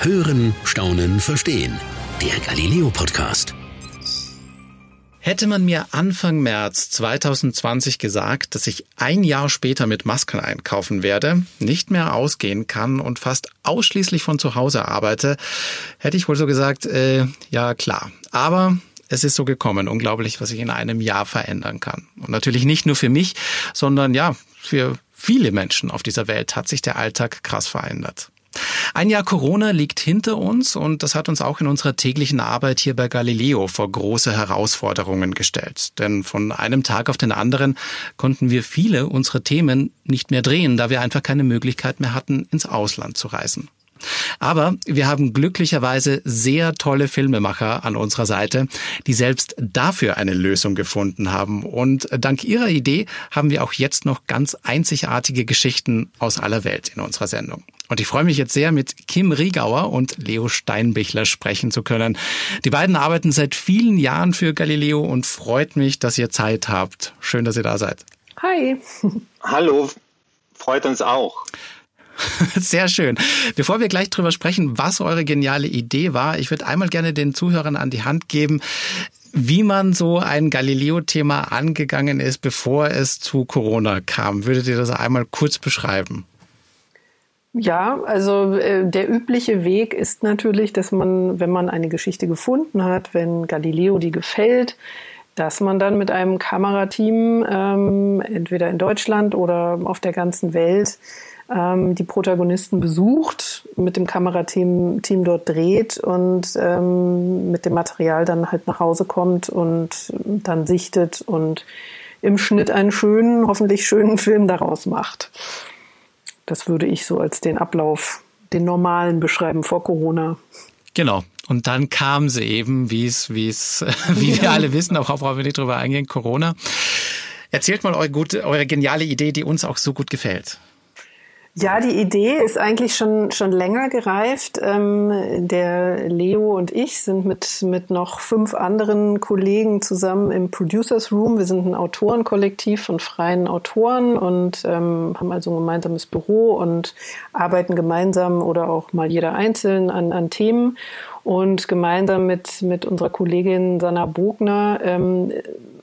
Hören, Staunen, Verstehen. Der Galileo Podcast. Hätte man mir Anfang März 2020 gesagt, dass ich ein Jahr später mit Masken einkaufen werde, nicht mehr ausgehen kann und fast ausschließlich von zu Hause arbeite, hätte ich wohl so gesagt, äh, ja klar. Aber es ist so gekommen. Unglaublich, was sich in einem Jahr verändern kann. Und natürlich nicht nur für mich, sondern ja, für viele Menschen auf dieser Welt hat sich der Alltag krass verändert. Ein Jahr Corona liegt hinter uns und das hat uns auch in unserer täglichen Arbeit hier bei Galileo vor große Herausforderungen gestellt. Denn von einem Tag auf den anderen konnten wir viele unserer Themen nicht mehr drehen, da wir einfach keine Möglichkeit mehr hatten, ins Ausland zu reisen. Aber wir haben glücklicherweise sehr tolle Filmemacher an unserer Seite, die selbst dafür eine Lösung gefunden haben. Und dank ihrer Idee haben wir auch jetzt noch ganz einzigartige Geschichten aus aller Welt in unserer Sendung. Und ich freue mich jetzt sehr, mit Kim Riegauer und Leo Steinbichler sprechen zu können. Die beiden arbeiten seit vielen Jahren für Galileo und freut mich, dass ihr Zeit habt. Schön, dass ihr da seid. Hi. Hallo, freut uns auch. Sehr schön. Bevor wir gleich drüber sprechen, was eure geniale Idee war, ich würde einmal gerne den Zuhörern an die Hand geben, wie man so ein Galileo-Thema angegangen ist, bevor es zu Corona kam. Würdet ihr das einmal kurz beschreiben? Ja, also äh, der übliche Weg ist natürlich, dass man, wenn man eine Geschichte gefunden hat, wenn Galileo die gefällt, dass man dann mit einem Kamerateam ähm, entweder in Deutschland oder auf der ganzen Welt ähm, die Protagonisten besucht, mit dem Kamerateam Team dort dreht und ähm, mit dem Material dann halt nach Hause kommt und dann sichtet und im Schnitt einen schönen, hoffentlich schönen Film daraus macht. Das würde ich so als den Ablauf, den normalen beschreiben vor Corona. Genau. Und dann kam sie eben, wie es, wie es, wie wir alle wissen, auch brauchen wir nicht drüber eingehen, Corona. Erzählt mal eure, gute, eure geniale Idee, die uns auch so gut gefällt. Ja, die Idee ist eigentlich schon, schon länger gereift. Ähm, der Leo und ich sind mit, mit noch fünf anderen Kollegen zusammen im Producers Room. Wir sind ein Autorenkollektiv von freien Autoren und ähm, haben also ein gemeinsames Büro und arbeiten gemeinsam oder auch mal jeder einzeln an, an Themen. Und gemeinsam mit, mit unserer Kollegin Sanna Bogner ähm,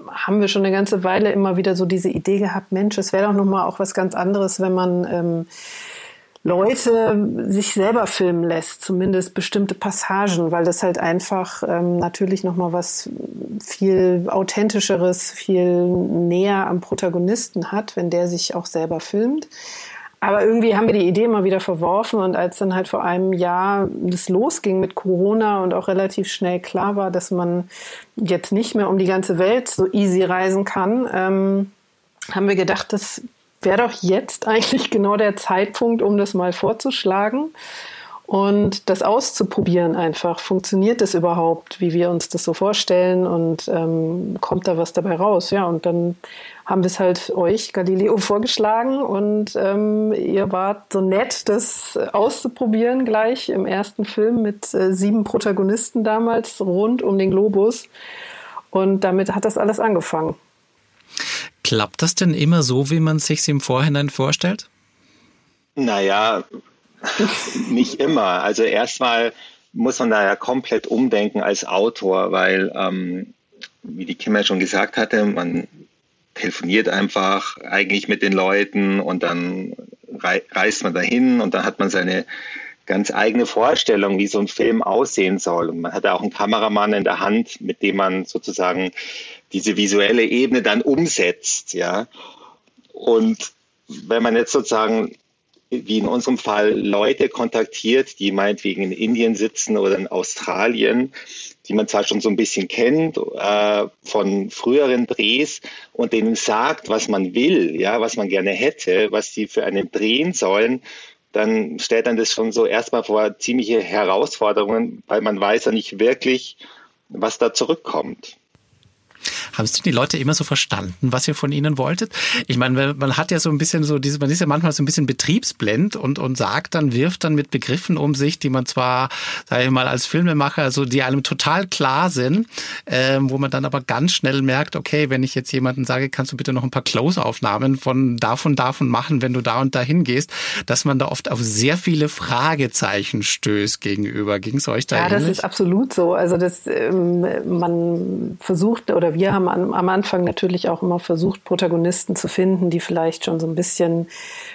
haben wir schon eine ganze Weile immer wieder so diese Idee gehabt, Mensch, es wäre doch nochmal auch was ganz anderes, wenn man ähm, Leute sich selber filmen lässt, zumindest bestimmte Passagen, weil das halt einfach ähm, natürlich nochmal was viel authentischeres, viel näher am Protagonisten hat, wenn der sich auch selber filmt. Aber irgendwie haben wir die Idee immer wieder verworfen und als dann halt vor einem Jahr das losging mit Corona und auch relativ schnell klar war, dass man jetzt nicht mehr um die ganze Welt so easy reisen kann, ähm, haben wir gedacht, das wäre doch jetzt eigentlich genau der Zeitpunkt, um das mal vorzuschlagen und das auszuprobieren einfach. Funktioniert das überhaupt, wie wir uns das so vorstellen und ähm, kommt da was dabei raus? Ja, und dann haben wir es halt euch, Galileo, vorgeschlagen und ähm, ihr wart so nett, das auszuprobieren gleich im ersten Film mit äh, sieben Protagonisten damals rund um den Globus. Und damit hat das alles angefangen. Klappt das denn immer so, wie man sich im Vorhinein vorstellt? Naja, nicht immer. Also erstmal muss man da ja komplett umdenken als Autor, weil, ähm, wie die Kim ja schon gesagt hatte, man telefoniert einfach eigentlich mit den Leuten und dann reist man dahin und dann hat man seine ganz eigene Vorstellung, wie so ein Film aussehen soll. Und man hat auch einen Kameramann in der Hand, mit dem man sozusagen diese visuelle Ebene dann umsetzt, ja. Und wenn man jetzt sozusagen wie in unserem Fall Leute kontaktiert, die meinetwegen in Indien sitzen oder in Australien, die man zwar schon so ein bisschen kennt äh, von früheren Drehs und denen sagt, was man will, ja, was man gerne hätte, was sie für einen drehen sollen, dann stellt dann das schon so erstmal vor ziemliche Herausforderungen, weil man weiß ja nicht wirklich, was da zurückkommt. Haben es die Leute immer so verstanden, was ihr von ihnen wolltet? Ich meine, man hat ja so ein bisschen so diese, man ist ja manchmal so ein bisschen betriebsblind und, und sagt dann, wirft dann mit Begriffen um sich, die man zwar, sage ich mal, als Filmemacher, so die einem total klar sind, ähm, wo man dann aber ganz schnell merkt, okay, wenn ich jetzt jemanden sage, kannst du bitte noch ein paar Close-Aufnahmen von davon, davon machen, wenn du da und dahin gehst, dass man da oft auf sehr viele Fragezeichen stößt gegenüber. Ging es euch da Ja, ähnlich? das ist absolut so. Also das, ähm, man versucht oder wir haben am, am Anfang natürlich auch immer versucht, Protagonisten zu finden, die vielleicht schon so ein bisschen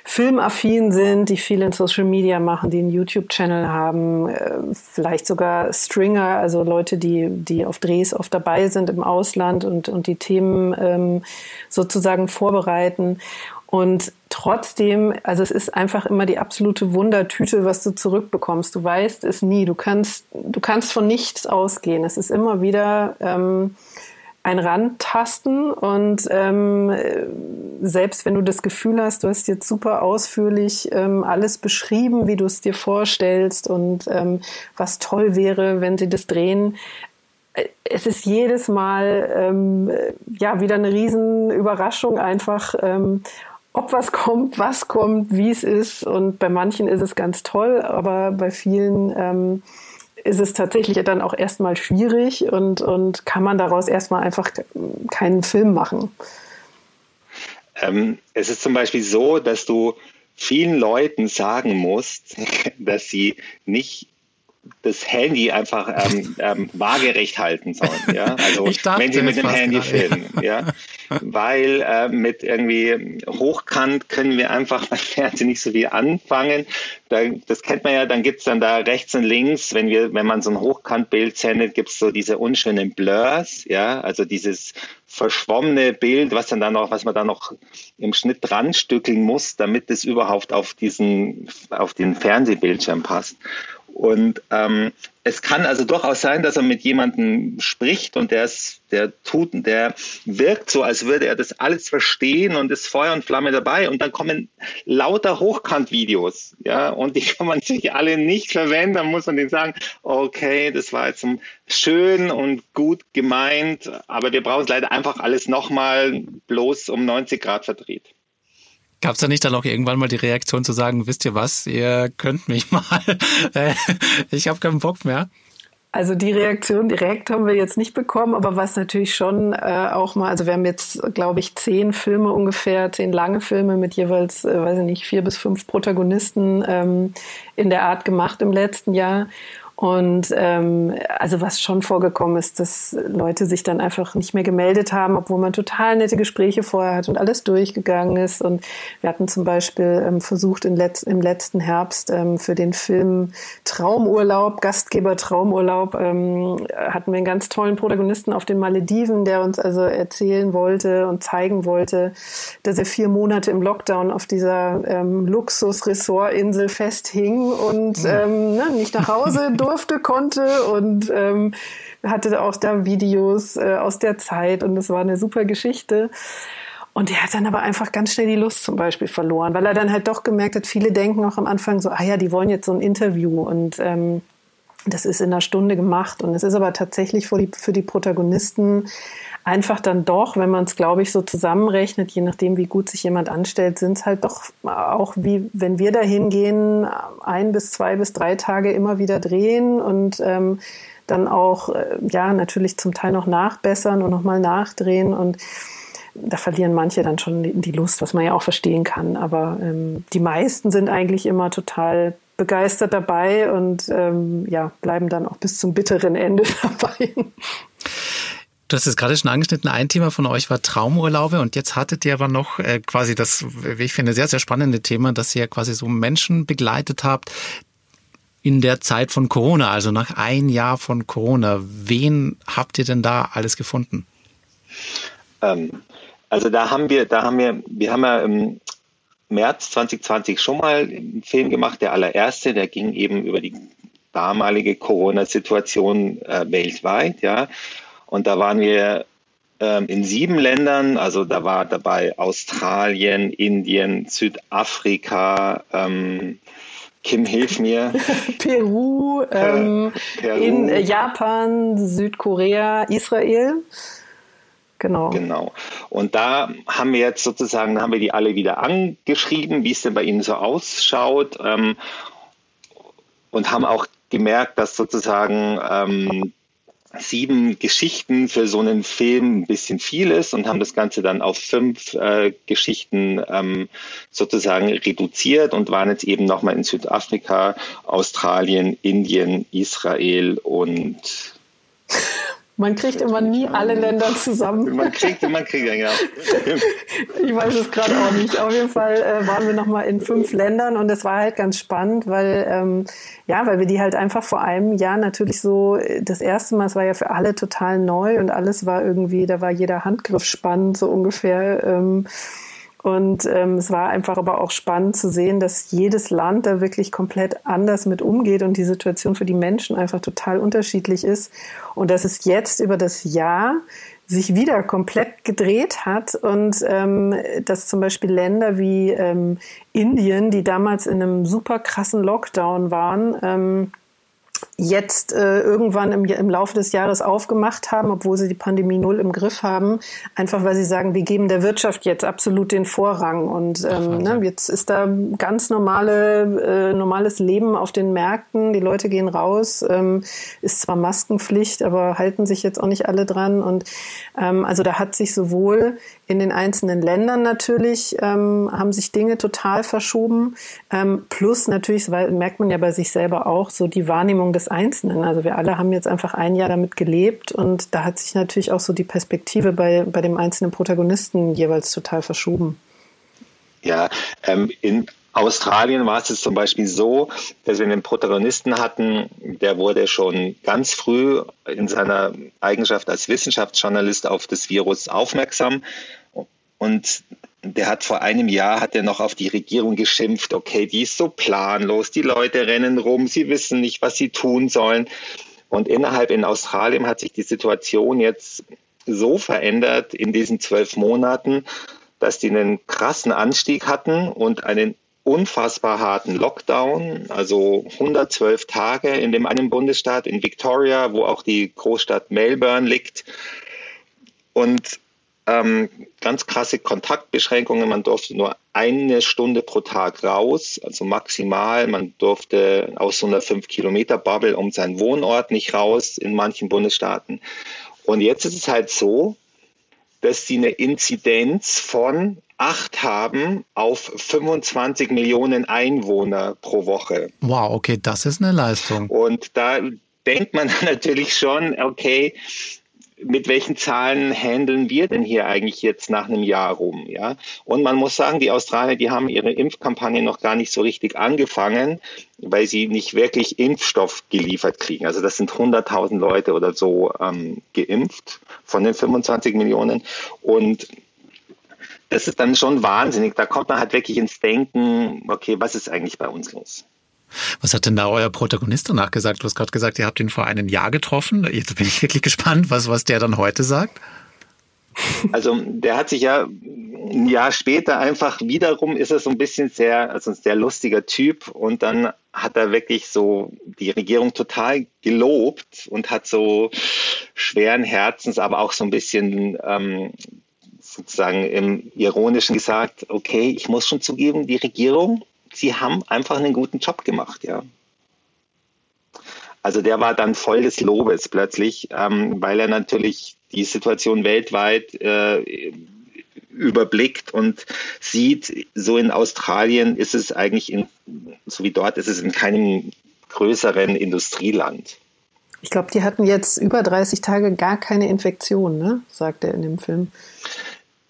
filmaffin sind, die viel in Social Media machen, die einen YouTube-Channel haben, äh, vielleicht sogar Stringer, also Leute, die, die auf Drehs oft dabei sind im Ausland und, und die Themen ähm, sozusagen vorbereiten. Und trotzdem, also es ist einfach immer die absolute Wundertüte, was du zurückbekommst. Du weißt es nie. Du kannst, du kannst von nichts ausgehen. Es ist immer wieder ähm, ein Randtasten und ähm, selbst wenn du das Gefühl hast, du hast jetzt super ausführlich ähm, alles beschrieben, wie du es dir vorstellst und ähm, was toll wäre, wenn sie das drehen, es ist jedes Mal ähm, ja wieder eine riesen Überraschung einfach, ähm, ob was kommt, was kommt, wie es ist. Und bei manchen ist es ganz toll, aber bei vielen ähm, ist es tatsächlich dann auch erstmal schwierig und, und kann man daraus erstmal einfach keinen Film machen. Ähm, es ist zum Beispiel so, dass du vielen Leuten sagen musst, dass sie nicht das Handy einfach ähm, ähm, waagerecht halten sollen. Ja? Also wenn sie mit dem Handy filmen. Ja? Weil äh, mit irgendwie hochkant können wir einfach beim Fernsehen nicht so viel anfangen. Da, das kennt man ja, dann gibt's dann da rechts und links, wenn wir, wenn man so ein Hochkantbild sendet, gibt's so diese unschönen Blurs, ja, also dieses verschwommene Bild, was dann da noch, was man da noch im Schnitt dran stückeln muss, damit es überhaupt auf diesen, auf den Fernsehbildschirm passt. Und ähm, es kann also durchaus sein, dass er mit jemandem spricht und der ist, der tut, der wirkt so, als würde er das alles verstehen und ist Feuer und Flamme dabei. Und dann kommen lauter Hochkant-Videos, ja, und die kann man sich alle nicht verwenden. Dann muss man denen sagen, okay, das war jetzt schön und gut gemeint, aber wir brauchen es leider einfach alles nochmal bloß um 90 Grad verdreht. Gab es da nicht dann auch irgendwann mal die Reaktion zu sagen, wisst ihr was, ihr könnt mich mal, äh, ich habe keinen Bock mehr? Also die Reaktion direkt haben wir jetzt nicht bekommen, aber was natürlich schon äh, auch mal, also wir haben jetzt, glaube ich, zehn Filme ungefähr, zehn lange Filme mit jeweils, äh, weiß ich nicht, vier bis fünf Protagonisten ähm, in der Art gemacht im letzten Jahr. Und ähm, also was schon vorgekommen ist, dass Leute sich dann einfach nicht mehr gemeldet haben, obwohl man total nette Gespräche vorher hat und alles durchgegangen ist. Und wir hatten zum Beispiel ähm, versucht in Letz im letzten Herbst ähm, für den Film Traumurlaub, Gastgeber Traumurlaub, ähm, hatten wir einen ganz tollen Protagonisten auf den Malediven, der uns also erzählen wollte und zeigen wollte, dass er vier Monate im Lockdown auf dieser ähm, Luxus-Resort-Insel festhing und ähm, ne, nicht nach Hause durfte, konnte und ähm, hatte auch da Videos äh, aus der Zeit und das war eine super Geschichte. Und er hat dann aber einfach ganz schnell die Lust zum Beispiel verloren, weil er dann halt doch gemerkt hat, viele denken auch am Anfang so, ah ja, die wollen jetzt so ein Interview und ähm, das ist in einer Stunde gemacht. Und es ist aber tatsächlich für die, für die Protagonisten einfach dann doch, wenn man es, glaube ich, so zusammenrechnet, je nachdem, wie gut sich jemand anstellt, sind es halt doch auch wie, wenn wir da hingehen, ein bis zwei bis drei Tage immer wieder drehen und ähm, dann auch, äh, ja, natürlich zum Teil noch nachbessern und nochmal nachdrehen und da verlieren manche dann schon die Lust, was man ja auch verstehen kann. Aber ähm, die meisten sind eigentlich immer total begeistert dabei und ähm, ja, bleiben dann auch bis zum bitteren Ende dabei. Du hast es gerade schon angeschnitten, ein Thema von euch war Traumurlaube und jetzt hattet ihr aber noch äh, quasi das, wie ich finde, sehr, sehr spannende Thema, dass ihr quasi so Menschen begleitet habt in der Zeit von Corona, also nach ein Jahr von Corona. Wen habt ihr denn da alles gefunden? Ähm, also da haben wir, da haben wir, wir haben ja im März 2020 schon mal einen Film gemacht, der allererste, der ging eben über die damalige Corona-Situation äh, weltweit, ja. Und da waren wir ähm, in sieben Ländern, also da war dabei Australien, Indien, Südafrika, ähm, Kim, hilf mir. Peru, ähm, Peru. in Japan, Südkorea, Israel. Genau. Genau. Und da haben wir jetzt sozusagen, haben wir die alle wieder angeschrieben, wie es denn bei ihnen so ausschaut. Ähm, und haben auch gemerkt, dass sozusagen ähm, sieben Geschichten für so einen Film ein bisschen viel ist und haben das Ganze dann auf fünf äh, Geschichten ähm, sozusagen reduziert und waren jetzt eben nochmal in Südafrika, Australien, Indien, Israel und man kriegt immer nie alle Länder zusammen. Man kriegt, man kriegt, ja. ich weiß es gerade auch nicht. Auf jeden Fall äh, waren wir nochmal in fünf Ländern und es war halt ganz spannend, weil, ähm, ja, weil wir die halt einfach vor einem Jahr natürlich so, das erste Mal, es war ja für alle total neu und alles war irgendwie, da war jeder Handgriff spannend, so ungefähr. Ähm, und ähm, es war einfach aber auch spannend zu sehen, dass jedes Land da wirklich komplett anders mit umgeht und die Situation für die Menschen einfach total unterschiedlich ist. Und dass es jetzt über das Jahr sich wieder komplett gedreht hat und ähm, dass zum Beispiel Länder wie ähm, Indien, die damals in einem super krassen Lockdown waren, ähm, jetzt äh, irgendwann im, im Laufe des Jahres aufgemacht haben, obwohl sie die Pandemie null im Griff haben, einfach weil sie sagen, wir geben der Wirtschaft jetzt absolut den Vorrang. Und ähm, ne, jetzt ist da ganz normale äh, normales Leben auf den Märkten, die Leute gehen raus, ähm, ist zwar Maskenpflicht, aber halten sich jetzt auch nicht alle dran. Und ähm, also da hat sich sowohl in den einzelnen Ländern natürlich ähm, haben sich Dinge total verschoben. Ähm, plus natürlich, weil merkt man ja bei sich selber auch, so die Wahrnehmung des Einzelnen. Also wir alle haben jetzt einfach ein Jahr damit gelebt und da hat sich natürlich auch so die Perspektive bei, bei dem einzelnen Protagonisten jeweils total verschoben. Ja, ähm, in Australien war es jetzt zum Beispiel so, dass wir einen Protagonisten hatten, der wurde schon ganz früh in seiner Eigenschaft als Wissenschaftsjournalist auf das Virus aufmerksam und der hat vor einem Jahr hat er noch auf die Regierung geschimpft, okay, die ist so planlos, die Leute rennen rum, sie wissen nicht, was sie tun sollen. Und innerhalb in Australien hat sich die Situation jetzt so verändert in diesen zwölf Monaten, dass die einen krassen Anstieg hatten und einen unfassbar harten Lockdown, also 112 Tage in dem einen Bundesstaat in Victoria, wo auch die Großstadt Melbourne liegt. Und ähm, ganz krasse Kontaktbeschränkungen. Man durfte nur eine Stunde pro Tag raus, also maximal. Man durfte aus so einer 5-Kilometer-Bubble um seinen Wohnort nicht raus in manchen Bundesstaaten. Und jetzt ist es halt so, dass sie eine Inzidenz von 8 haben auf 25 Millionen Einwohner pro Woche. Wow, okay, das ist eine Leistung. Und da denkt man natürlich schon, okay, mit welchen Zahlen handeln wir denn hier eigentlich jetzt nach einem Jahr rum? Ja? Und man muss sagen, die Australier, die haben ihre Impfkampagne noch gar nicht so richtig angefangen, weil sie nicht wirklich Impfstoff geliefert kriegen. Also das sind 100.000 Leute oder so ähm, geimpft von den 25 Millionen. Und das ist dann schon wahnsinnig. Da kommt man halt wirklich ins Denken, okay, was ist eigentlich bei uns los? Was hat denn da euer Protagonist danach gesagt? Du hast gerade gesagt, ihr habt ihn vor einem Jahr getroffen. Jetzt bin ich wirklich gespannt, was, was der dann heute sagt. Also der hat sich ja ein Jahr später einfach wiederum ist er so ein bisschen sehr, also ein sehr lustiger Typ und dann hat er wirklich so die Regierung total gelobt und hat so schweren Herzens, aber auch so ein bisschen ähm, sozusagen im Ironischen gesagt, okay, ich muss schon zugeben, die Regierung, sie haben einfach einen guten Job gemacht, ja. Also der war dann voll des Lobes plötzlich, ähm, weil er natürlich die Situation weltweit äh, überblickt und sieht, so in Australien ist es eigentlich, in, so wie dort ist es in keinem größeren Industrieland. Ich glaube, die hatten jetzt über 30 Tage gar keine Infektion, ne? sagt er in dem Film.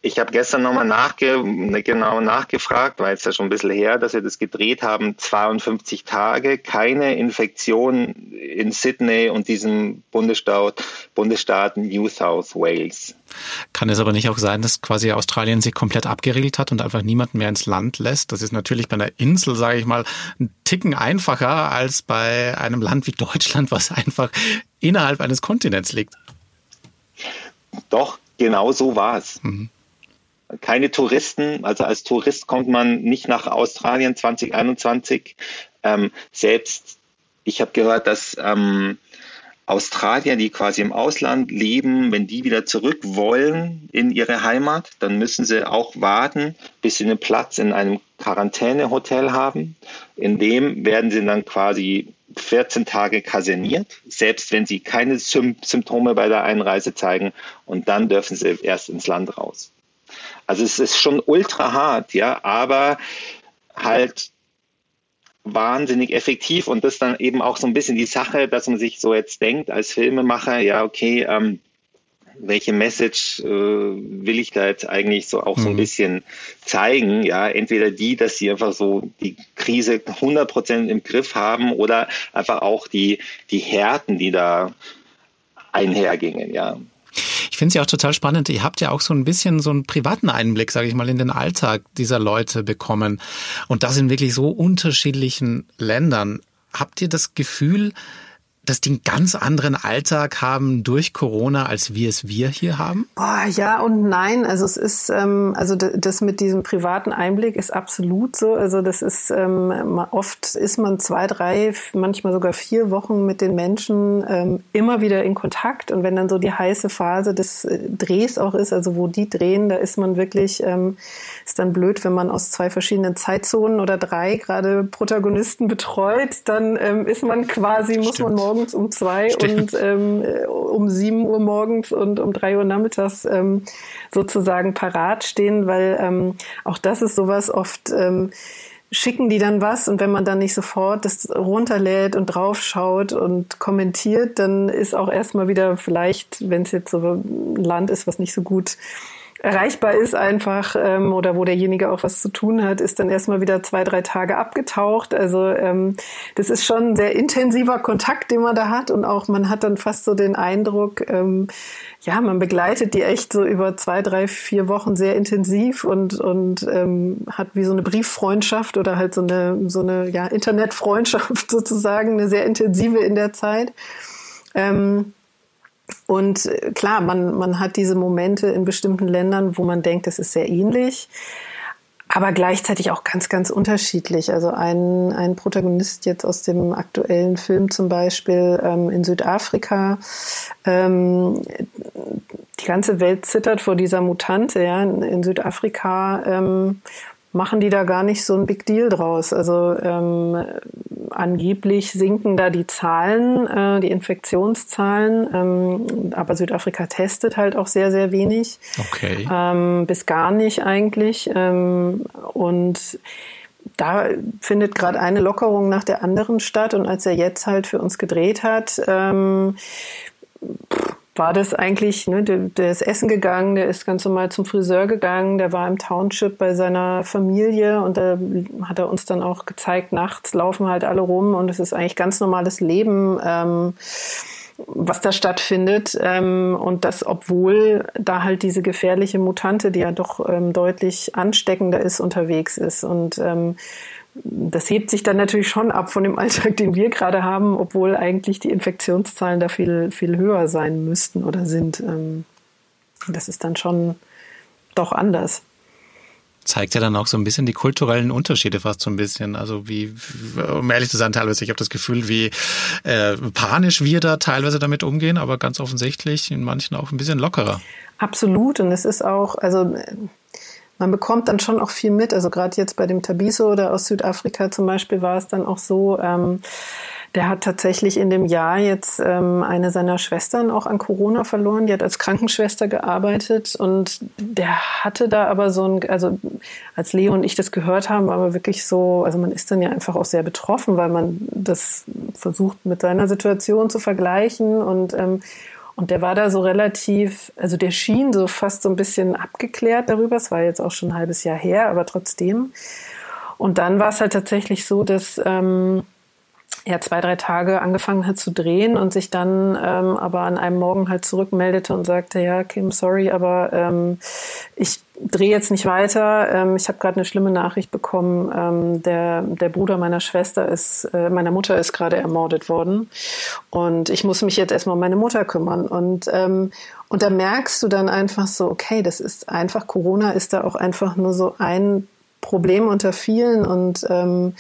Ich habe gestern nochmal nachge genau nachgefragt, weil es ja schon ein bisschen her, dass wir das gedreht haben. 52 Tage, keine Infektion in Sydney und diesem Bundesstaat, Bundesstaat New South Wales. Kann es aber nicht auch sein, dass quasi Australien sich komplett abgeriegelt hat und einfach niemanden mehr ins Land lässt? Das ist natürlich bei einer Insel, sage ich mal, ein Ticken einfacher als bei einem Land wie Deutschland, was einfach innerhalb eines Kontinents liegt. Doch, genau so war es. Mhm keine Touristen. Also als Tourist kommt man nicht nach Australien 2021. Ähm, selbst ich habe gehört, dass ähm, Australier, die quasi im Ausland leben, wenn die wieder zurück wollen in ihre Heimat, dann müssen sie auch warten, bis sie einen Platz in einem Quarantänehotel haben. In dem werden sie dann quasi 14 Tage kaserniert, selbst wenn sie keine Symptome bei der Einreise zeigen. Und dann dürfen sie erst ins Land raus. Also es ist schon ultra hart, ja, aber halt wahnsinnig effektiv und das dann eben auch so ein bisschen die Sache, dass man sich so jetzt denkt als Filmemacher, ja, okay, ähm, welche Message äh, will ich da jetzt eigentlich so auch so ein mhm. bisschen zeigen? Ja, entweder die, dass sie einfach so die Krise 100 Prozent im Griff haben oder einfach auch die, die Härten, die da einhergingen, ja. Ich finde es ja auch total spannend. Ihr habt ja auch so ein bisschen so einen privaten Einblick, sage ich mal, in den Alltag dieser Leute bekommen. Und das in wirklich so unterschiedlichen Ländern. Habt ihr das Gefühl, dass die einen ganz anderen Alltag haben durch Corona, als wir es wir hier haben? Oh, ja und nein. Also es ist, ähm, also das mit diesem privaten Einblick ist absolut so. Also das ist, ähm, oft ist man zwei, drei, manchmal sogar vier Wochen mit den Menschen ähm, immer wieder in Kontakt. Und wenn dann so die heiße Phase des äh, Drehs auch ist, also wo die drehen, da ist man wirklich, ähm, ist dann blöd, wenn man aus zwei verschiedenen Zeitzonen oder drei gerade Protagonisten betreut, dann ähm, ist man quasi, muss man morgen morgens um zwei Stimmt. und ähm, um sieben Uhr morgens und um drei Uhr nachmittags ähm, sozusagen parat stehen, weil ähm, auch das ist sowas oft. Ähm, schicken die dann was und wenn man dann nicht sofort das runterlädt und draufschaut und kommentiert, dann ist auch erstmal wieder vielleicht, wenn es jetzt so ein Land ist, was nicht so gut erreichbar ist einfach ähm, oder wo derjenige auch was zu tun hat, ist dann erstmal wieder zwei, drei Tage abgetaucht. Also ähm, das ist schon ein sehr intensiver Kontakt, den man da hat und auch man hat dann fast so den Eindruck, ähm, ja, man begleitet die echt so über zwei, drei, vier Wochen sehr intensiv und, und ähm, hat wie so eine Brieffreundschaft oder halt so eine, so eine ja, Internetfreundschaft sozusagen, eine sehr intensive in der Zeit. Ähm, und äh, klar, man, man hat diese Momente in bestimmten Ländern, wo man denkt, das ist sehr ähnlich, aber gleichzeitig auch ganz, ganz unterschiedlich. Also ein, ein Protagonist jetzt aus dem aktuellen Film zum Beispiel ähm, in Südafrika, ähm, die ganze Welt zittert vor dieser Mutante. Ja. In, in Südafrika ähm, machen die da gar nicht so ein Big Deal draus. Also ähm, angeblich sinken da die Zahlen, äh, die Infektionszahlen, ähm, aber Südafrika testet halt auch sehr, sehr wenig. Okay. Ähm, bis gar nicht eigentlich. Ähm, und da findet gerade eine Lockerung nach der anderen statt. Und als er jetzt halt für uns gedreht hat, ähm, war das eigentlich, ne, der, der ist essen gegangen, der ist ganz normal zum Friseur gegangen, der war im Township bei seiner Familie und da hat er uns dann auch gezeigt, nachts laufen halt alle rum und es ist eigentlich ganz normales Leben. Ähm, was da stattfindet ähm, und das, obwohl da halt diese gefährliche Mutante, die ja doch ähm, deutlich ansteckender ist, unterwegs ist. Und ähm, das hebt sich dann natürlich schon ab von dem Alltag, den wir gerade haben, obwohl eigentlich die Infektionszahlen da viel, viel höher sein müssten oder sind. Ähm, das ist dann schon doch anders. Zeigt ja dann auch so ein bisschen die kulturellen Unterschiede fast so ein bisschen. Also wie, um ehrlich zu sein, teilweise, ich habe das Gefühl, wie äh, panisch wir da teilweise damit umgehen, aber ganz offensichtlich in manchen auch ein bisschen lockerer. Absolut. Und es ist auch, also man bekommt dann schon auch viel mit. Also gerade jetzt bei dem Tabiso oder aus Südafrika zum Beispiel war es dann auch so, ähm, der hat tatsächlich in dem Jahr jetzt ähm, eine seiner Schwestern auch an Corona verloren. Die hat als Krankenschwester gearbeitet und der hatte da aber so ein, also als Leo und ich das gehört haben, war man wirklich so, also man ist dann ja einfach auch sehr betroffen, weil man das versucht mit seiner Situation zu vergleichen und ähm, und der war da so relativ, also der schien so fast so ein bisschen abgeklärt darüber. Es war jetzt auch schon ein halbes Jahr her, aber trotzdem. Und dann war es halt tatsächlich so, dass ähm, er zwei, drei Tage angefangen hat zu drehen und sich dann ähm, aber an einem Morgen halt zurückmeldete und sagte, ja, Kim, sorry, aber ähm, ich drehe jetzt nicht weiter. Ähm, ich habe gerade eine schlimme Nachricht bekommen. Ähm, der, der Bruder meiner Schwester ist, äh, meiner Mutter ist gerade ermordet worden. Und ich muss mich jetzt erstmal um meine Mutter kümmern. Und, ähm, und da merkst du dann einfach so, okay, das ist einfach, Corona ist da auch einfach nur so ein Problem unter vielen. Und ähm,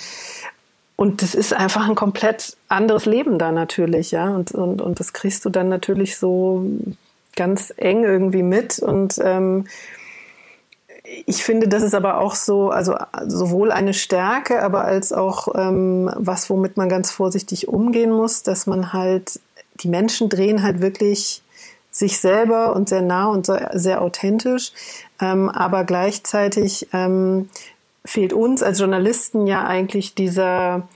und das ist einfach ein komplett anderes Leben da natürlich, ja. Und, und, und das kriegst du dann natürlich so ganz eng irgendwie mit. Und ähm, ich finde, das ist aber auch so, also sowohl eine Stärke, aber als auch ähm, was, womit man ganz vorsichtig umgehen muss, dass man halt, die Menschen drehen halt wirklich sich selber und sehr nah und sehr, authentisch, ähm, aber gleichzeitig ähm, fehlt uns als Journalisten ja eigentlich dieser,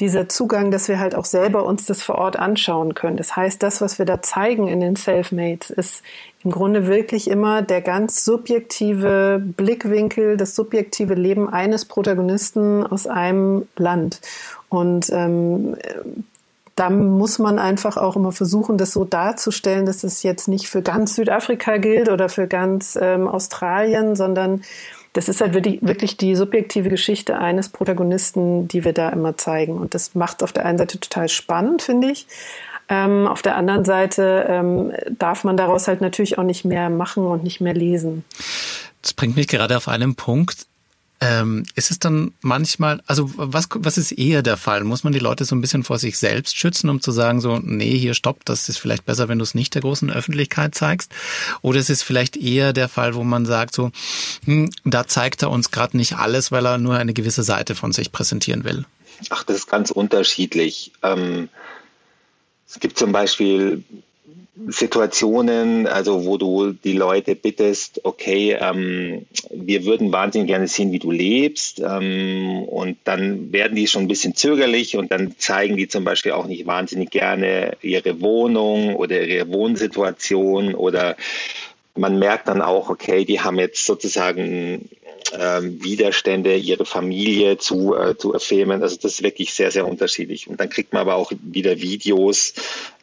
dieser Zugang, dass wir halt auch selber uns das vor Ort anschauen können. Das heißt, das, was wir da zeigen in den Selfmates, ist im Grunde wirklich immer der ganz subjektive Blickwinkel, das subjektive Leben eines Protagonisten aus einem Land. Und ähm, da muss man einfach auch immer versuchen, das so darzustellen, dass es jetzt nicht für ganz Südafrika gilt oder für ganz ähm, Australien, sondern das ist halt wirklich, wirklich die subjektive Geschichte eines Protagonisten, die wir da immer zeigen. Und das macht auf der einen Seite total spannend, finde ich. Ähm, auf der anderen Seite ähm, darf man daraus halt natürlich auch nicht mehr machen und nicht mehr lesen. Das bringt mich gerade auf einen Punkt. Ähm, ist es dann manchmal, also was, was ist eher der Fall? Muss man die Leute so ein bisschen vor sich selbst schützen, um zu sagen, so, nee, hier stopp, das ist vielleicht besser, wenn du es nicht der großen Öffentlichkeit zeigst? Oder ist es vielleicht eher der Fall, wo man sagt, so, hm, da zeigt er uns gerade nicht alles, weil er nur eine gewisse Seite von sich präsentieren will? Ach, das ist ganz unterschiedlich. Ähm, es gibt zum Beispiel Situationen, also wo du die Leute bittest, okay, ähm, wir würden wahnsinnig gerne sehen, wie du lebst, ähm, und dann werden die schon ein bisschen zögerlich und dann zeigen die zum Beispiel auch nicht wahnsinnig gerne ihre Wohnung oder ihre Wohnsituation oder man merkt dann auch, okay, die haben jetzt sozusagen ähm, Widerstände, ihre Familie zu, äh, zu filmen. Also das ist wirklich sehr, sehr unterschiedlich. Und dann kriegt man aber auch wieder Videos,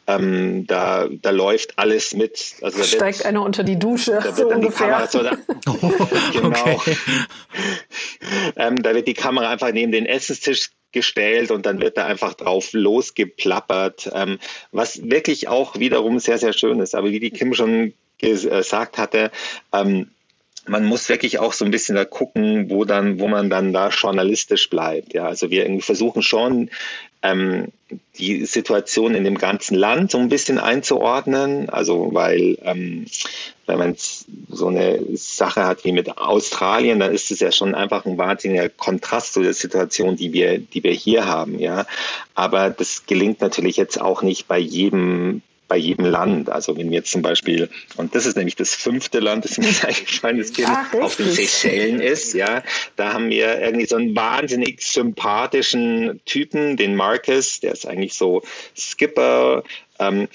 ähm, da, da läuft alles mit. Also da Steigt wird, einer unter die Dusche, da so ungefähr. So, da, oh, genau. ähm, da wird die Kamera einfach neben den Essenstisch gestellt und dann wird da einfach drauf losgeplappert, ähm, was wirklich auch wiederum sehr, sehr schön ist. Aber wie die Kim schon gesagt hatte, ähm, man muss wirklich auch so ein bisschen da gucken, wo dann, wo man dann da journalistisch bleibt. Ja, also wir versuchen schon ähm, die Situation in dem ganzen Land so ein bisschen einzuordnen. Also weil ähm, wenn man so eine Sache hat wie mit Australien, dann ist es ja schon einfach ein wahnsinniger Kontrast zu der Situation, die wir, die wir hier haben. Ja, aber das gelingt natürlich jetzt auch nicht bei jedem bei jedem Land. Also wenn wir jetzt zum Beispiel, und das ist nämlich das fünfte Land, das mir eingefallen ist, Ach, auf den Seychellen ist, ja, da haben wir irgendwie so einen wahnsinnig sympathischen Typen, den Marcus, der ist eigentlich so Skipper, ähm,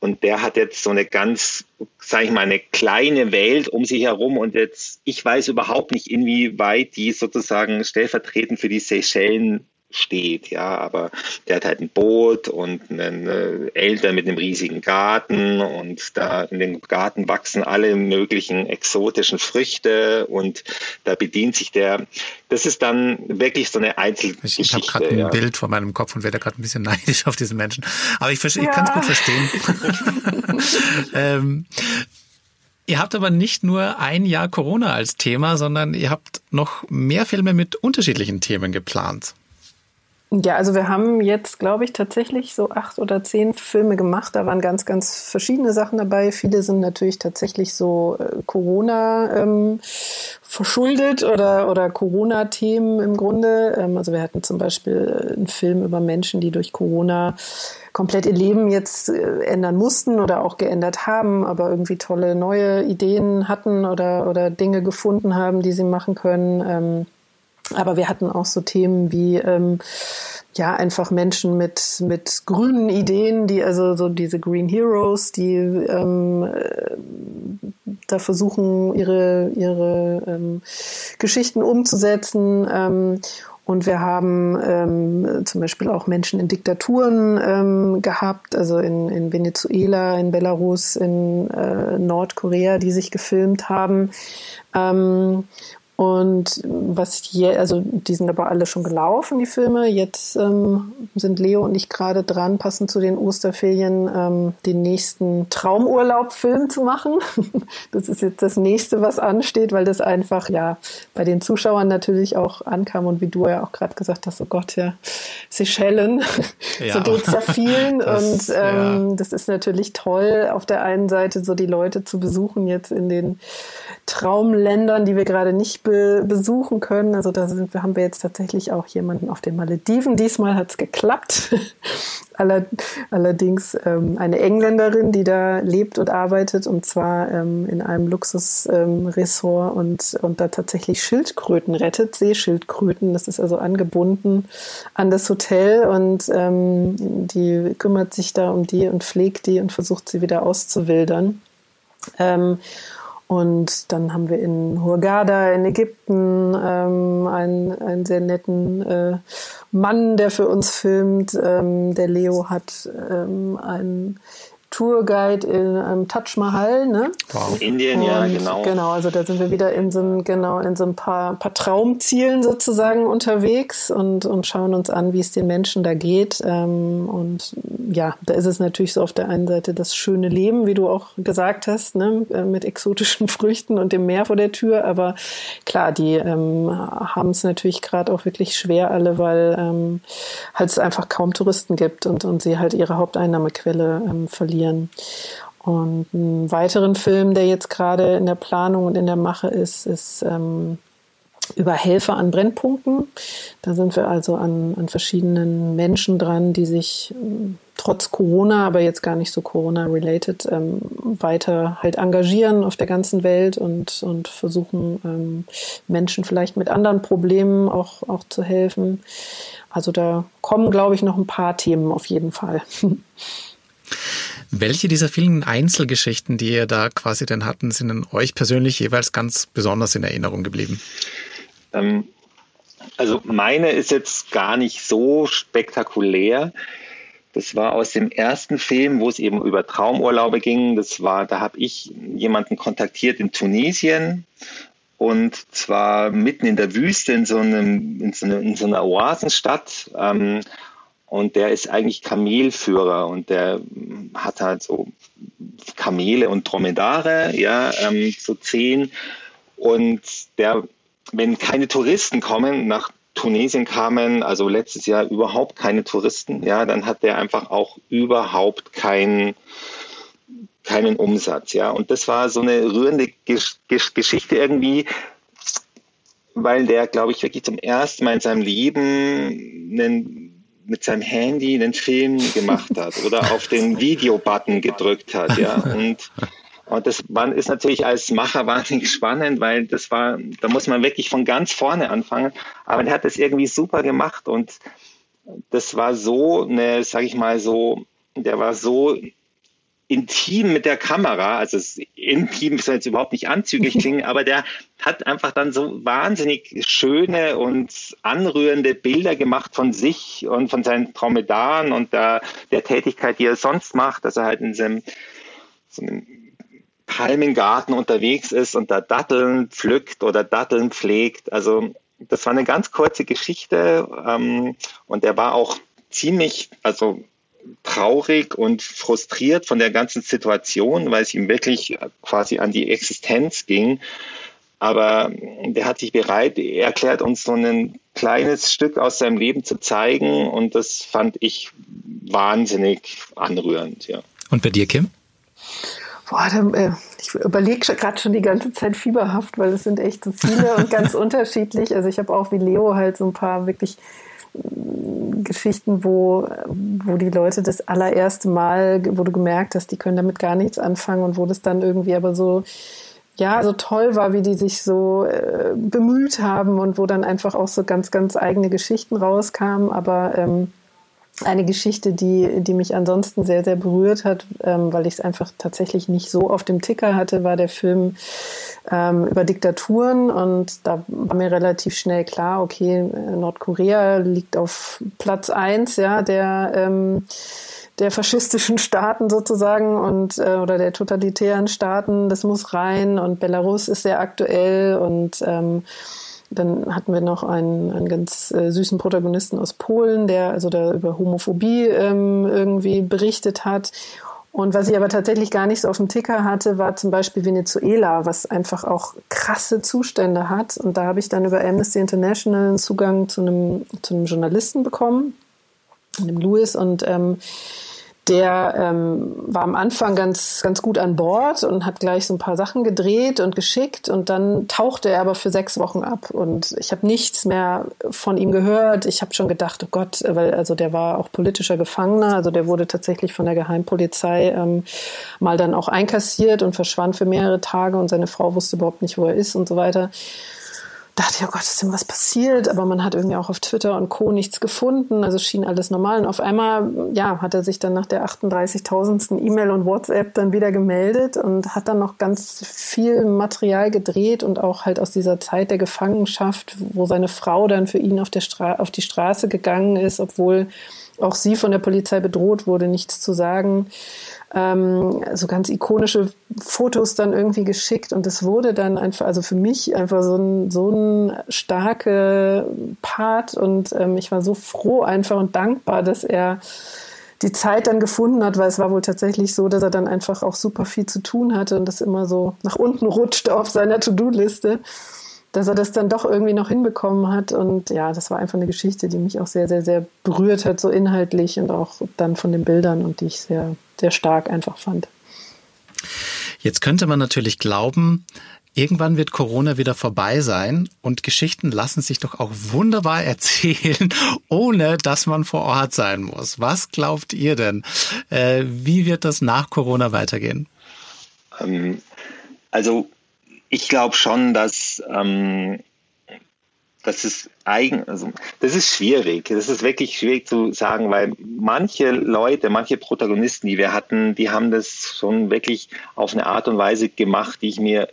und der hat jetzt so eine ganz, sage ich mal, eine kleine Welt um sich herum. Und jetzt, ich weiß überhaupt nicht, inwieweit die sozusagen stellvertretend für die Seychellen steht, ja, aber der hat halt ein Boot und einen äh, Eltern mit einem riesigen Garten und da in dem Garten wachsen alle möglichen exotischen Früchte und da bedient sich der, das ist dann wirklich so eine Einzelgeschichte. Ich, ich habe gerade ein ja. Bild vor meinem Kopf und werde gerade ein bisschen neidisch auf diesen Menschen, aber ich, ja. ich kann es gut verstehen. ähm, Ihr habt aber nicht nur ein Jahr Corona als Thema, sondern ihr habt noch mehr Filme mit unterschiedlichen Themen geplant. Ja, also wir haben jetzt, glaube ich, tatsächlich so acht oder zehn Filme gemacht. Da waren ganz, ganz verschiedene Sachen dabei. Viele sind natürlich tatsächlich so äh, Corona ähm, verschuldet oder, oder Corona-Themen im Grunde. Ähm, also wir hatten zum Beispiel einen Film über Menschen, die durch Corona komplett ihr Leben jetzt äh, ändern mussten oder auch geändert haben, aber irgendwie tolle neue Ideen hatten oder, oder Dinge gefunden haben, die sie machen können. Ähm, aber wir hatten auch so Themen wie ähm, ja einfach Menschen mit mit grünen Ideen, die also so diese Green Heroes, die ähm, äh, da versuchen ihre ihre ähm, Geschichten umzusetzen. Ähm, und wir haben ähm, zum Beispiel auch Menschen in Diktaturen ähm, gehabt, also in, in Venezuela, in Belarus, in äh, Nordkorea, die sich gefilmt haben. Ähm, Und was je, also die sind aber alle schon gelaufen, die Filme. Jetzt ähm, sind Leo und ich gerade dran, passend zu den Osterferien, ähm, den nächsten Traumurlaubfilm zu machen. Das ist jetzt das nächste, was ansteht, weil das einfach ja bei den Zuschauern natürlich auch ankam und wie du ja auch gerade gesagt hast, oh Gott, ja, Seychellen, ja. so geht's ja vielen. Das, und ähm, ja. das ist natürlich toll, auf der einen Seite so die Leute zu besuchen jetzt in den Traumländern, die wir gerade nicht be besuchen können. Also da sind, haben wir jetzt tatsächlich auch jemanden auf den Malediven. Diesmal hat es geklappt. allerdings ähm, eine Engländerin, die da lebt und arbeitet und zwar ähm, in einem Luxusresort ähm, und, und da tatsächlich Schildkröten rettet, Seeschildkröten. Das ist also angebunden an das Hotel und ähm, die kümmert sich da um die und pflegt die und versucht sie wieder auszuwildern. Ähm, und dann haben wir in Hurghada in Ägypten ähm, einen, einen sehr netten äh, Mann, der für uns filmt. Ähm, der Leo hat ähm, einen Tourguide in einem Taj Mahal, ne? Wow. Indien, ja, genau. Genau, also da sind wir wieder in so einem, genau, in so ein paar, paar Traumzielen sozusagen unterwegs und, und schauen uns an, wie es den Menschen da geht. Ähm, und ja, da ist es natürlich so auf der einen Seite das schöne Leben, wie du auch gesagt hast, ne? Äh, mit exotischen Früchten und dem Meer vor der Tür. Aber klar, die ähm, haben es natürlich gerade auch wirklich schwer alle, weil ähm, halt es einfach kaum Touristen gibt und, und sie halt ihre Haupteinnahmequelle ähm, verlieren verlieren. Und einen weiteren Film, der jetzt gerade in der Planung und in der Mache ist, ist ähm, über Helfer an Brennpunkten. Da sind wir also an, an verschiedenen Menschen dran, die sich ähm, trotz Corona, aber jetzt gar nicht so Corona-related, ähm, weiter halt engagieren auf der ganzen Welt und, und versuchen, ähm, Menschen vielleicht mit anderen Problemen auch, auch zu helfen. Also da kommen, glaube ich, noch ein paar Themen auf jeden Fall. Welche dieser vielen Einzelgeschichten, die ihr da quasi denn hatten, sind denn euch persönlich jeweils ganz besonders in Erinnerung geblieben? Ähm, also meine ist jetzt gar nicht so spektakulär. Das war aus dem ersten Film, wo es eben über Traumurlaube ging. Das war, da habe ich jemanden kontaktiert in Tunesien und zwar mitten in der Wüste in so, einem, in so, eine, in so einer Oasenstadt. Ähm, und der ist eigentlich Kamelführer und der hat halt so Kamele und Dromedare, ja, ähm, so zehn. Und der, wenn keine Touristen kommen, nach Tunesien kamen, also letztes Jahr überhaupt keine Touristen, ja, dann hat der einfach auch überhaupt keinen keinen Umsatz, ja. Und das war so eine rührende Gesch Gesch Geschichte irgendwie, weil der, glaube ich, wirklich zum ersten Mal in seinem Leben einen mit seinem Handy den Film gemacht hat oder auf den Videobutton gedrückt hat, ja. Und, und das war, ist natürlich als Macher wahnsinnig spannend, weil das war, da muss man wirklich von ganz vorne anfangen. Aber er hat das irgendwie super gemacht und das war so eine, sag ich mal so, der war so intim mit der Kamera, also intim soll jetzt überhaupt nicht anzüglich klingen, aber der hat einfach dann so wahnsinnig schöne und anrührende Bilder gemacht von sich und von seinen Dromedaren und der, der Tätigkeit, die er sonst macht, dass er halt in seinem, so einem Palmengarten unterwegs ist und da Datteln pflückt oder Datteln pflegt. Also das war eine ganz kurze Geschichte ähm, und er war auch ziemlich, also traurig und frustriert von der ganzen Situation, weil es ihm wirklich quasi an die Existenz ging. Aber der hat sich bereit er erklärt, uns so ein kleines Stück aus seinem Leben zu zeigen. Und das fand ich wahnsinnig anrührend, ja. Und bei dir, Kim? Boah, dann, äh, ich überlege gerade schon die ganze Zeit fieberhaft, weil es sind echt so viele und ganz unterschiedlich. Also ich habe auch wie Leo halt so ein paar wirklich Geschichten, wo, wo die Leute das allererste Mal, wo du gemerkt hast, die können damit gar nichts anfangen und wo das dann irgendwie aber so, ja, so toll war, wie die sich so äh, bemüht haben und wo dann einfach auch so ganz, ganz eigene Geschichten rauskamen. Aber ähm, eine Geschichte, die, die mich ansonsten sehr, sehr berührt hat, ähm, weil ich es einfach tatsächlich nicht so auf dem Ticker hatte, war der Film ähm, über Diktaturen. Und da war mir relativ schnell klar, okay, Nordkorea liegt auf Platz eins, ja, der, ähm, der faschistischen Staaten sozusagen und äh, oder der totalitären Staaten. Das muss rein und Belarus ist sehr aktuell und ähm, dann hatten wir noch einen, einen ganz äh, süßen Protagonisten aus Polen, der also da über Homophobie ähm, irgendwie berichtet hat. Und was ich aber tatsächlich gar nicht so auf dem Ticker hatte, war zum Beispiel Venezuela, was einfach auch krasse Zustände hat. Und da habe ich dann über Amnesty International einen Zugang zu einem, zu einem Journalisten bekommen, einem Louis. Und ähm, der ähm, war am Anfang ganz, ganz gut an Bord und hat gleich so ein paar Sachen gedreht und geschickt und dann tauchte er aber für sechs Wochen ab. Und ich habe nichts mehr von ihm gehört. Ich habe schon gedacht, oh Gott, weil also der war auch politischer Gefangener, also der wurde tatsächlich von der Geheimpolizei ähm, mal dann auch einkassiert und verschwand für mehrere Tage und seine Frau wusste überhaupt nicht, wo er ist und so weiter dachte ich, oh Gott, ist denn was passiert? Aber man hat irgendwie auch auf Twitter und Co. nichts gefunden. Also schien alles normal. Und auf einmal, ja, hat er sich dann nach der 38.000. E-Mail und WhatsApp dann wieder gemeldet und hat dann noch ganz viel Material gedreht und auch halt aus dieser Zeit der Gefangenschaft, wo seine Frau dann für ihn auf, der Stra auf die Straße gegangen ist, obwohl auch sie von der Polizei bedroht wurde, nichts zu sagen ähm, so ganz ikonische Fotos dann irgendwie geschickt. Und es wurde dann einfach, also für mich einfach so ein, so ein starke Part. Und ähm, ich war so froh einfach und dankbar, dass er die Zeit dann gefunden hat, weil es war wohl tatsächlich so, dass er dann einfach auch super viel zu tun hatte und das immer so nach unten rutschte auf seiner To-Do-Liste dass er das dann doch irgendwie noch hinbekommen hat. Und ja, das war einfach eine Geschichte, die mich auch sehr, sehr, sehr berührt hat, so inhaltlich und auch dann von den Bildern und die ich sehr, sehr stark einfach fand. Jetzt könnte man natürlich glauben, Irgendwann wird Corona wieder vorbei sein und Geschichten lassen sich doch auch wunderbar erzählen, ohne dass man vor Ort sein muss. Was glaubt ihr denn? Äh, wie wird das nach Corona weitergehen? Ähm, also ich glaube schon, dass ähm, das ist eigen, also das ist schwierig. Das ist wirklich schwierig zu sagen, weil manche Leute, manche Protagonisten, die wir hatten, die haben das schon wirklich auf eine Art und Weise gemacht, die ich mir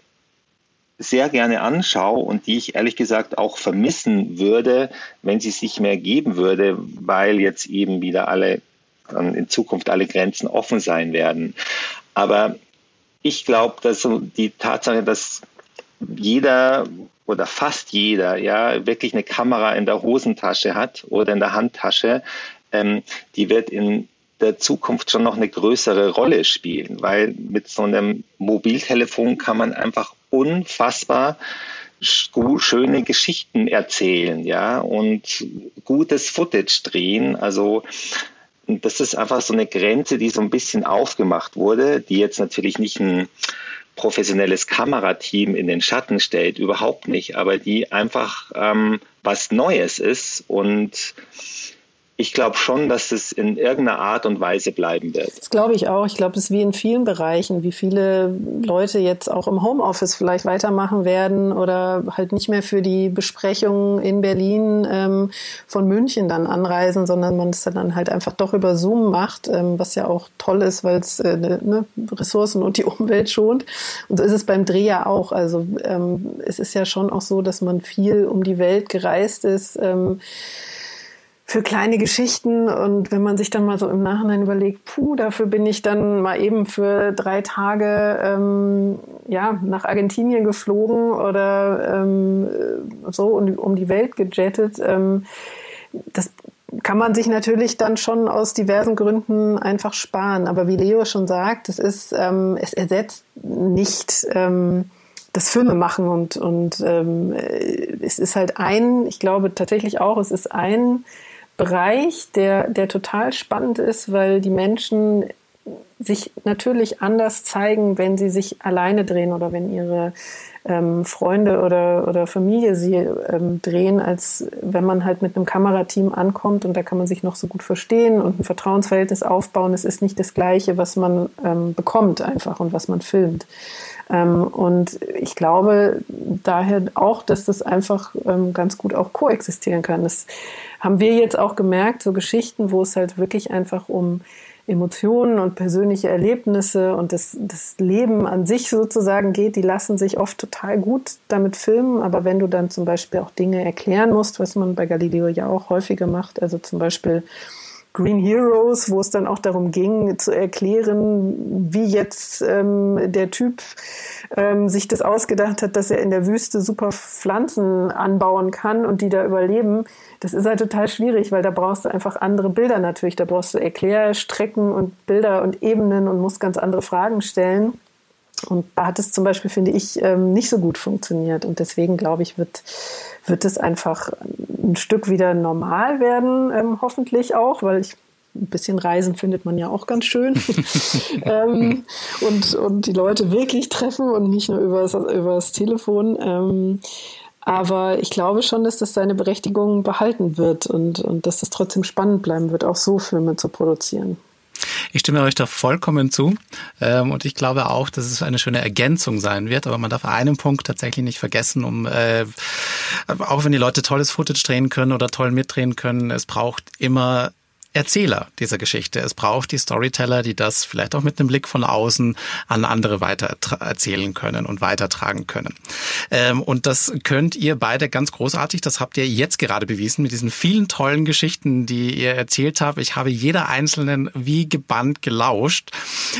sehr gerne anschaue und die ich ehrlich gesagt auch vermissen würde, wenn sie es nicht mehr geben würde, weil jetzt eben wieder alle in Zukunft alle Grenzen offen sein werden. Aber ich glaube, dass die Tatsache, dass jeder oder fast jeder ja wirklich eine Kamera in der Hosentasche hat oder in der Handtasche, ähm, die wird in der Zukunft schon noch eine größere Rolle spielen, weil mit so einem Mobiltelefon kann man einfach unfassbar schöne Geschichten erzählen, ja, und gutes Footage drehen. Also das ist einfach so eine Grenze, die so ein bisschen aufgemacht wurde, die jetzt natürlich nicht ein professionelles Kamerateam in den Schatten stellt, überhaupt nicht, aber die einfach ähm, was Neues ist und ich glaube schon, dass es in irgendeiner Art und Weise bleiben wird. Das glaube ich auch. Ich glaube, es ist wie in vielen Bereichen, wie viele Leute jetzt auch im Homeoffice vielleicht weitermachen werden oder halt nicht mehr für die Besprechungen in Berlin ähm, von München dann anreisen, sondern man es dann halt einfach doch über Zoom macht, ähm, was ja auch toll ist, weil es äh, ne, ne, Ressourcen und die Umwelt schont. Und so ist es beim Dreh ja auch. Also ähm, es ist ja schon auch so, dass man viel um die Welt gereist ist. Für kleine Geschichten. Und wenn man sich dann mal so im Nachhinein überlegt, puh, dafür bin ich dann mal eben für drei Tage ähm, ja, nach Argentinien geflogen oder ähm, so um, um die Welt gejettet. Ähm, das kann man sich natürlich dann schon aus diversen Gründen einfach sparen. Aber wie Leo schon sagt, es ist, ähm, es ersetzt nicht ähm, das Filme machen und, und ähm, es ist halt ein, ich glaube tatsächlich auch, es ist ein Bereich, der, der total spannend ist, weil die Menschen sich natürlich anders zeigen, wenn sie sich alleine drehen oder wenn ihre ähm, Freunde oder, oder Familie sie ähm, drehen, als wenn man halt mit einem Kamerateam ankommt und da kann man sich noch so gut verstehen und ein Vertrauensverhältnis aufbauen. Es ist nicht das Gleiche, was man ähm, bekommt einfach und was man filmt. Ähm, und ich glaube daher auch, dass das einfach ähm, ganz gut auch koexistieren kann. Das haben wir jetzt auch gemerkt, so Geschichten, wo es halt wirklich einfach um Emotionen und persönliche Erlebnisse und das, das Leben an sich sozusagen geht, die lassen sich oft total gut damit filmen. Aber wenn du dann zum Beispiel auch Dinge erklären musst, was man bei Galileo ja auch häufiger macht, also zum Beispiel Green Heroes, wo es dann auch darum ging, zu erklären, wie jetzt ähm, der Typ ähm, sich das ausgedacht hat, dass er in der Wüste super Pflanzen anbauen kann und die da überleben. Das ist halt total schwierig, weil da brauchst du einfach andere Bilder natürlich. Da brauchst du Erklärstrecken und Bilder und Ebenen und musst ganz andere Fragen stellen. Und da hat es zum Beispiel, finde ich, ähm, nicht so gut funktioniert. Und deswegen, glaube ich, wird, wird es einfach ein Stück wieder normal werden, ähm, hoffentlich auch, weil ich ein bisschen Reisen findet man ja auch ganz schön. ähm, und, und die Leute wirklich treffen und nicht nur übers, übers Telefon. Ähm, aber ich glaube schon, dass das seine Berechtigung behalten wird und, und dass das trotzdem spannend bleiben wird, auch so Filme zu produzieren. Ich stimme euch da vollkommen zu. Ähm, und ich glaube auch, dass es eine schöne Ergänzung sein wird. Aber man darf einen Punkt tatsächlich nicht vergessen, um äh, auch wenn die Leute tolles Footage drehen können oder toll mitdrehen können, es braucht immer Erzähler dieser Geschichte. Es braucht die Storyteller, die das vielleicht auch mit einem Blick von außen an andere weiter erzählen können und weitertragen können. Ähm, und das könnt ihr beide ganz großartig. Das habt ihr jetzt gerade bewiesen mit diesen vielen tollen Geschichten, die ihr erzählt habt. Ich habe jeder einzelnen wie gebannt gelauscht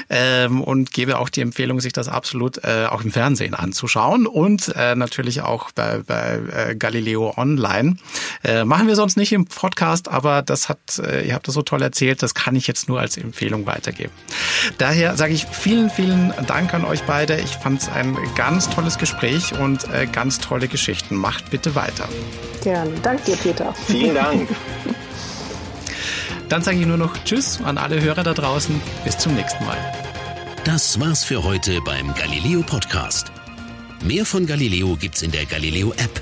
ähm, und gebe auch die Empfehlung, sich das absolut äh, auch im Fernsehen anzuschauen und äh, natürlich auch bei, bei äh, Galileo Online. Machen wir sonst nicht im Podcast, aber das hat, ihr habt das so toll erzählt, das kann ich jetzt nur als Empfehlung weitergeben. Daher sage ich vielen, vielen Dank an euch beide. Ich fand es ein ganz tolles Gespräch und äh, ganz tolle Geschichten. Macht bitte weiter. Gerne. Danke dir, Peter. Vielen Dank. Dann sage ich nur noch Tschüss an alle Hörer da draußen. Bis zum nächsten Mal. Das war's für heute beim Galileo Podcast. Mehr von Galileo gibt's in der Galileo App,